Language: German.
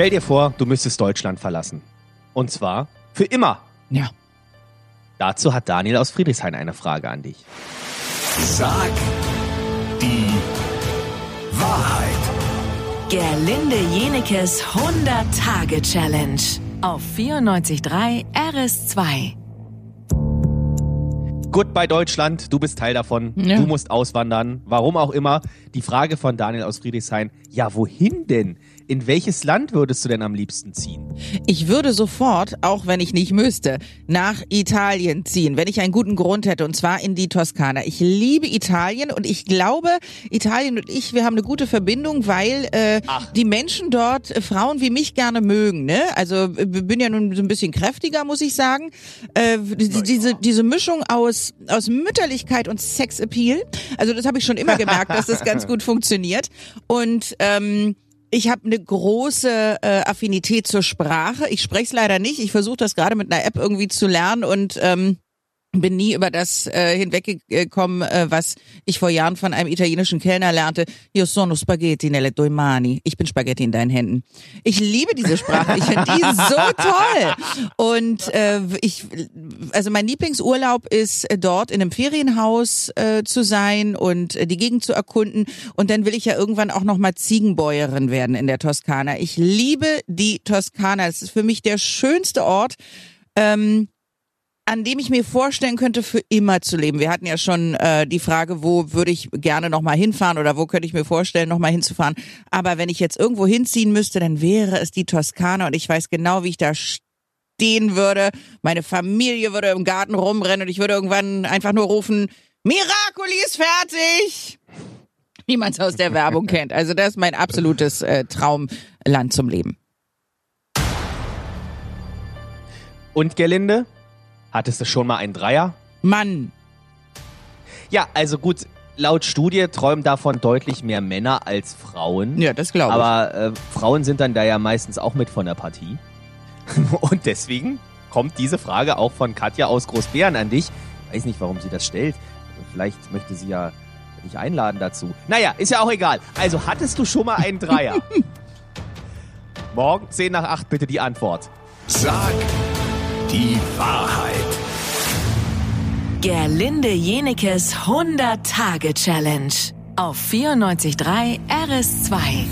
Stell dir vor, du müsstest Deutschland verlassen. Und zwar für immer. Ja. Dazu hat Daniel aus Friedrichshain eine Frage an dich. Sag die Wahrheit. Gerlinde Jenekes 100-Tage-Challenge auf 94.3 RS2. Goodbye Deutschland, du bist Teil davon. Ja. Du musst auswandern. Warum auch immer. Die Frage von Daniel aus Friedrichshain. Ja, wohin denn? In welches Land würdest du denn am liebsten ziehen? Ich würde sofort, auch wenn ich nicht müsste, nach Italien ziehen, wenn ich einen guten Grund hätte, und zwar in die Toskana. Ich liebe Italien und ich glaube, Italien und ich, wir haben eine gute Verbindung, weil äh, die Menschen dort äh, Frauen wie mich gerne mögen. Ne? Also äh, bin ja nun so ein bisschen kräftiger, muss ich sagen. Äh, die- diese, diese Mischung aus, aus Mütterlichkeit und Sexappeal, also das habe ich schon immer gemerkt, dass das ganz gut funktioniert. Und ähm, ich habe eine große äh, Affinität zur Sprache. Ich spreche es leider nicht. Ich versuche das gerade mit einer App irgendwie zu lernen und ähm, bin nie über das äh, hinweggekommen, äh, was ich vor Jahren von einem italienischen Kellner lernte. Io sono spaghetti nelle tue mani. Ich bin Spaghetti in deinen Händen. Ich liebe diese Sprache. Ich finde die so toll. Und äh, ich, also mein Lieblingsurlaub ist äh, dort in einem Ferienhaus äh, zu sein und äh, die Gegend zu erkunden. Und dann will ich ja irgendwann auch noch mal Ziegenbäuerin werden in der Toskana. Ich liebe die Toskana. Es ist für mich der schönste Ort. Ähm, an dem ich mir vorstellen könnte, für immer zu leben. Wir hatten ja schon äh, die Frage, wo würde ich gerne nochmal hinfahren oder wo könnte ich mir vorstellen, nochmal hinzufahren. Aber wenn ich jetzt irgendwo hinziehen müsste, dann wäre es die Toskana und ich weiß genau, wie ich da stehen würde. Meine Familie würde im Garten rumrennen und ich würde irgendwann einfach nur rufen, Miracoli ist fertig! Wie man es aus der Werbung kennt. Also das ist mein absolutes äh, Traumland zum Leben. Und Gerlinde? Hattest du schon mal einen Dreier? Mann, Ja, also gut, laut Studie träumen davon deutlich mehr Männer als Frauen. ja, das glaube ich. Aber äh, Frauen sind dann da ja meistens auch mit von der Partie. Und deswegen kommt diese Frage auch von Katja aus Großbären an dich. Weiß nicht, warum sie das stellt. Vielleicht möchte sie ja dich einladen dazu. Naja, ist ja auch egal. Also, hattest du schon mal einen Dreier? Morgen 10 nach 8 bitte die Antwort. Sag die Wahrheit. Gerlinde Jenekes 100-Tage-Challenge auf 94.3 RS2.